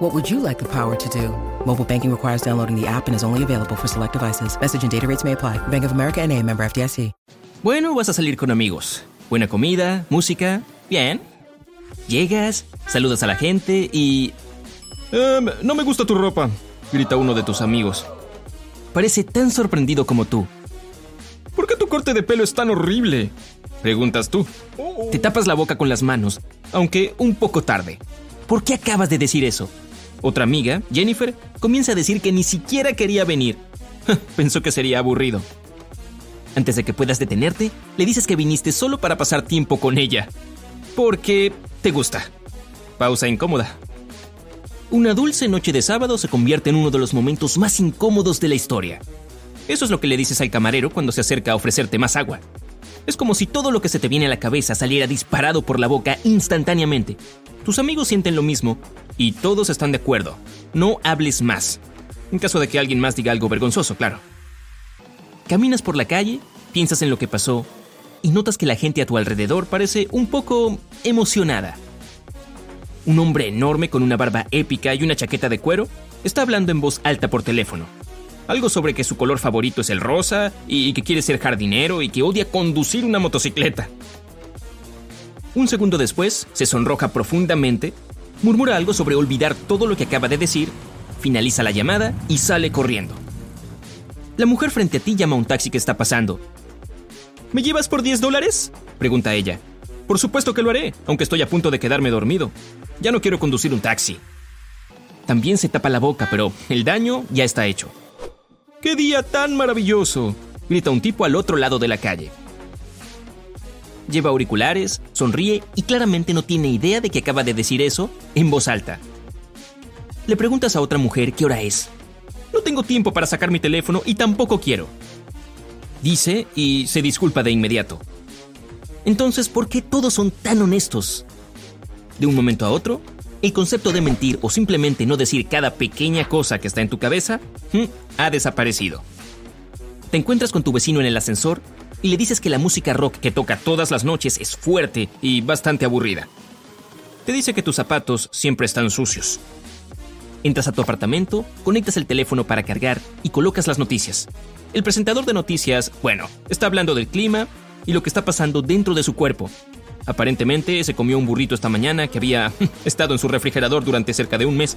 What would you like the power to do? Mobile banking requires downloading the app and is only available for select devices. Message and data rates may apply. Bank of America and a member FDIC. Bueno, vas a salir con amigos. Buena comida, música. Bien. Llegas, saludas a la gente y... Em, no me gusta tu ropa, grita uno de tus amigos. Parece tan sorprendido como tú. ¿Por qué tu corte de pelo es tan horrible? Preguntas tú. Te tapas la boca con las manos, aunque un poco tarde. ¿Por qué acabas de decir eso? Otra amiga, Jennifer, comienza a decir que ni siquiera quería venir. Pensó que sería aburrido. Antes de que puedas detenerte, le dices que viniste solo para pasar tiempo con ella. Porque te gusta. Pausa incómoda. Una dulce noche de sábado se convierte en uno de los momentos más incómodos de la historia. Eso es lo que le dices al camarero cuando se acerca a ofrecerte más agua. Es como si todo lo que se te viene a la cabeza saliera disparado por la boca instantáneamente. Tus amigos sienten lo mismo y todos están de acuerdo. No hables más. En caso de que alguien más diga algo vergonzoso, claro. Caminas por la calle, piensas en lo que pasó y notas que la gente a tu alrededor parece un poco emocionada. Un hombre enorme con una barba épica y una chaqueta de cuero está hablando en voz alta por teléfono. Algo sobre que su color favorito es el rosa y que quiere ser jardinero y que odia conducir una motocicleta. Un segundo después, se sonroja profundamente, murmura algo sobre olvidar todo lo que acaba de decir, finaliza la llamada y sale corriendo. La mujer frente a ti llama a un taxi que está pasando. ¿Me llevas por 10 dólares? pregunta ella. Por supuesto que lo haré, aunque estoy a punto de quedarme dormido. Ya no quiero conducir un taxi. También se tapa la boca, pero el daño ya está hecho. ¡Qué día tan maravilloso! grita un tipo al otro lado de la calle. Lleva auriculares, sonríe y claramente no tiene idea de que acaba de decir eso en voz alta. Le preguntas a otra mujer qué hora es. No tengo tiempo para sacar mi teléfono y tampoco quiero. Dice y se disculpa de inmediato. Entonces, ¿por qué todos son tan honestos? De un momento a otro, el concepto de mentir o simplemente no decir cada pequeña cosa que está en tu cabeza hmm, ha desaparecido. Te encuentras con tu vecino en el ascensor y le dices que la música rock que toca todas las noches es fuerte y bastante aburrida. Te dice que tus zapatos siempre están sucios. Entras a tu apartamento, conectas el teléfono para cargar y colocas las noticias. El presentador de noticias, bueno, está hablando del clima y lo que está pasando dentro de su cuerpo. Aparentemente se comió un burrito esta mañana que había estado en su refrigerador durante cerca de un mes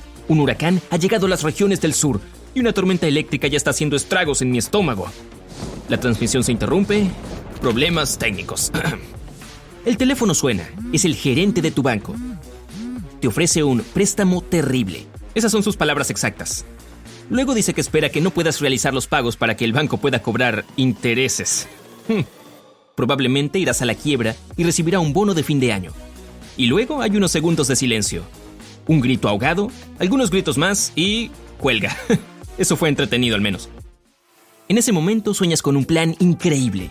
Un huracán ha llegado a las regiones del sur y una tormenta eléctrica ya está haciendo estragos en mi estómago. La transmisión se interrumpe. Problemas técnicos. El teléfono suena. Es el gerente de tu banco. Te ofrece un préstamo terrible. Esas son sus palabras exactas. Luego dice que espera que no puedas realizar los pagos para que el banco pueda cobrar intereses. Hmm. Probablemente irás a la quiebra y recibirá un bono de fin de año. Y luego hay unos segundos de silencio un grito ahogado, algunos gritos más y cuelga. Eso fue entretenido al menos. En ese momento sueñas con un plan increíble.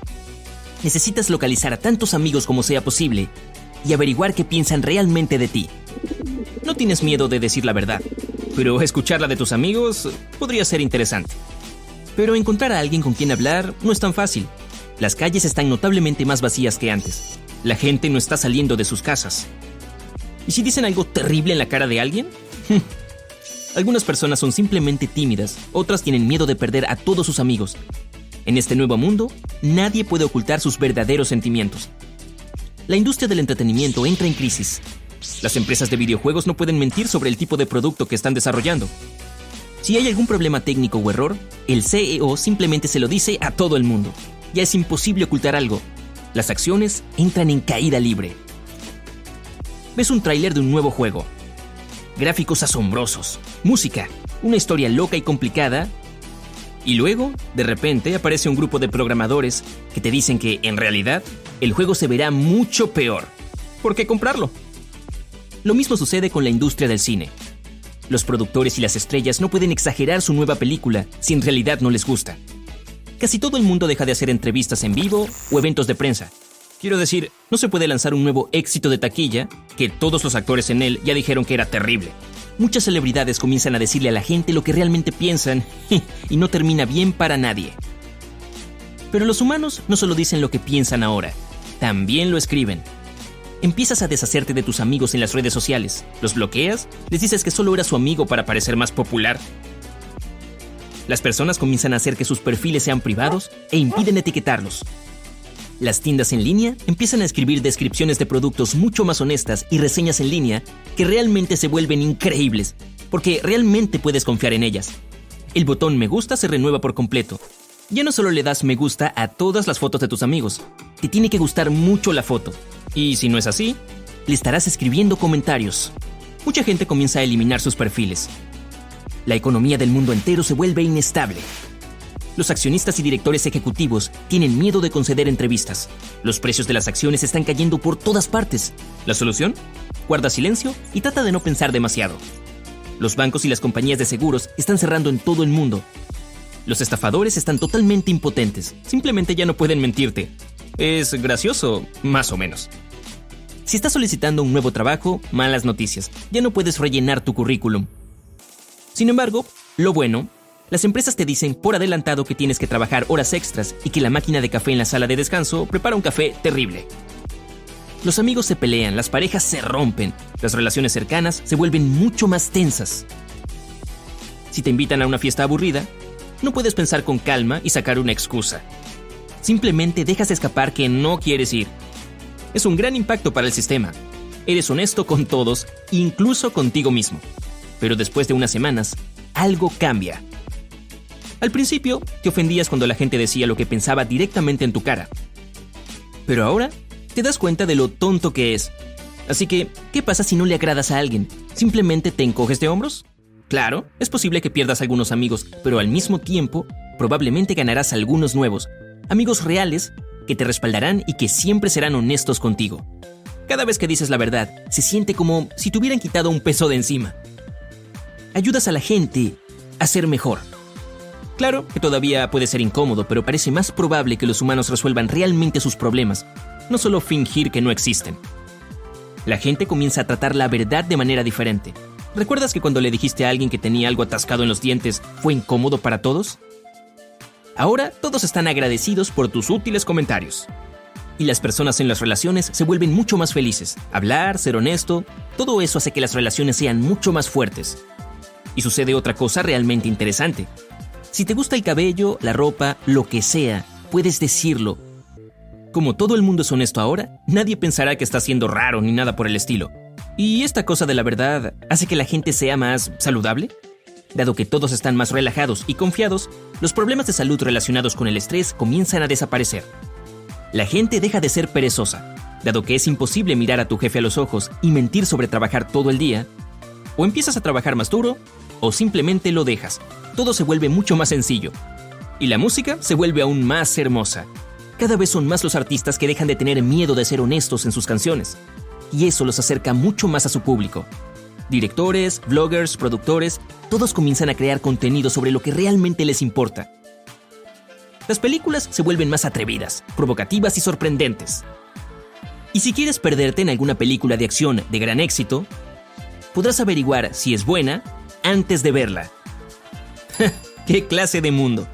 Necesitas localizar a tantos amigos como sea posible y averiguar qué piensan realmente de ti. No tienes miedo de decir la verdad, pero escucharla de tus amigos podría ser interesante. Pero encontrar a alguien con quien hablar no es tan fácil. Las calles están notablemente más vacías que antes. La gente no está saliendo de sus casas. ¿Y si dicen algo terrible en la cara de alguien? Algunas personas son simplemente tímidas, otras tienen miedo de perder a todos sus amigos. En este nuevo mundo, nadie puede ocultar sus verdaderos sentimientos. La industria del entretenimiento entra en crisis. Las empresas de videojuegos no pueden mentir sobre el tipo de producto que están desarrollando. Si hay algún problema técnico o error, el CEO simplemente se lo dice a todo el mundo. ya es imposible ocultar algo. Las acciones entran en caída libre. Ves un tráiler de un nuevo juego. Gráficos asombrosos, música, una historia loca y complicada. Y luego, de repente, aparece un grupo de programadores que te dicen que, en realidad, el juego se verá mucho peor. ¿Por qué comprarlo? Lo mismo sucede con la industria del cine. Los productores y las estrellas no pueden exagerar su nueva película si en realidad no les gusta. Casi todo el mundo deja de hacer entrevistas en vivo o eventos de prensa. Quiero decir, no se puede lanzar un nuevo éxito de taquilla que todos los actores en él ya dijeron que era terrible. Muchas celebridades comienzan a decirle a la gente lo que realmente piensan y no termina bien para nadie. Pero los humanos no solo dicen lo que piensan ahora, también lo escriben. Empiezas a deshacerte de tus amigos en las redes sociales, los bloqueas, les dices que solo era su amigo para parecer más popular. Las personas comienzan a hacer que sus perfiles sean privados e impiden etiquetarlos. Las tiendas en línea empiezan a escribir descripciones de productos mucho más honestas y reseñas en línea que realmente se vuelven increíbles, porque realmente puedes confiar en ellas. El botón me gusta se renueva por completo. Ya no solo le das me gusta a todas las fotos de tus amigos, te tiene que gustar mucho la foto, y si no es así, le estarás escribiendo comentarios. Mucha gente comienza a eliminar sus perfiles. La economía del mundo entero se vuelve inestable. Los accionistas y directores ejecutivos tienen miedo de conceder entrevistas. Los precios de las acciones están cayendo por todas partes. ¿La solución? Guarda silencio y trata de no pensar demasiado. Los bancos y las compañías de seguros están cerrando en todo el mundo. Los estafadores están totalmente impotentes. Simplemente ya no pueden mentirte. Es gracioso, más o menos. Si estás solicitando un nuevo trabajo, malas noticias. Ya no puedes rellenar tu currículum. Sin embargo, lo bueno, las empresas te dicen por adelantado que tienes que trabajar horas extras y que la máquina de café en la sala de descanso prepara un café terrible. Los amigos se pelean, las parejas se rompen, las relaciones cercanas se vuelven mucho más tensas. Si te invitan a una fiesta aburrida, no puedes pensar con calma y sacar una excusa. Simplemente dejas escapar que no quieres ir. Es un gran impacto para el sistema. Eres honesto con todos, incluso contigo mismo. Pero después de unas semanas, algo cambia. Al principio, te ofendías cuando la gente decía lo que pensaba directamente en tu cara. Pero ahora, te das cuenta de lo tonto que es. Así que, ¿qué pasa si no le agradas a alguien? ¿Simplemente te encoges de hombros? Claro, es posible que pierdas algunos amigos, pero al mismo tiempo, probablemente ganarás algunos nuevos, amigos reales que te respaldarán y que siempre serán honestos contigo. Cada vez que dices la verdad, se siente como si te hubieran quitado un peso de encima. Ayudas a la gente a ser mejor. Claro que todavía puede ser incómodo, pero parece más probable que los humanos resuelvan realmente sus problemas, no solo fingir que no existen. La gente comienza a tratar la verdad de manera diferente. ¿Recuerdas que cuando le dijiste a alguien que tenía algo atascado en los dientes fue incómodo para todos? Ahora todos están agradecidos por tus útiles comentarios. Y las personas en las relaciones se vuelven mucho más felices. Hablar, ser honesto, todo eso hace que las relaciones sean mucho más fuertes. Y sucede otra cosa realmente interesante. Si te gusta el cabello, la ropa, lo que sea, puedes decirlo. Como todo el mundo es honesto ahora, nadie pensará que está siendo raro ni nada por el estilo. ¿Y esta cosa de la verdad hace que la gente sea más saludable? Dado que todos están más relajados y confiados, los problemas de salud relacionados con el estrés comienzan a desaparecer. La gente deja de ser perezosa, dado que es imposible mirar a tu jefe a los ojos y mentir sobre trabajar todo el día, o empiezas a trabajar más duro, o simplemente lo dejas. Todo se vuelve mucho más sencillo. Y la música se vuelve aún más hermosa. Cada vez son más los artistas que dejan de tener miedo de ser honestos en sus canciones, y eso los acerca mucho más a su público. Directores, bloggers, productores, todos comienzan a crear contenido sobre lo que realmente les importa. Las películas se vuelven más atrevidas, provocativas y sorprendentes. Y si quieres perderte en alguna película de acción de gran éxito, podrás averiguar si es buena antes de verla. ¡Qué clase de mundo!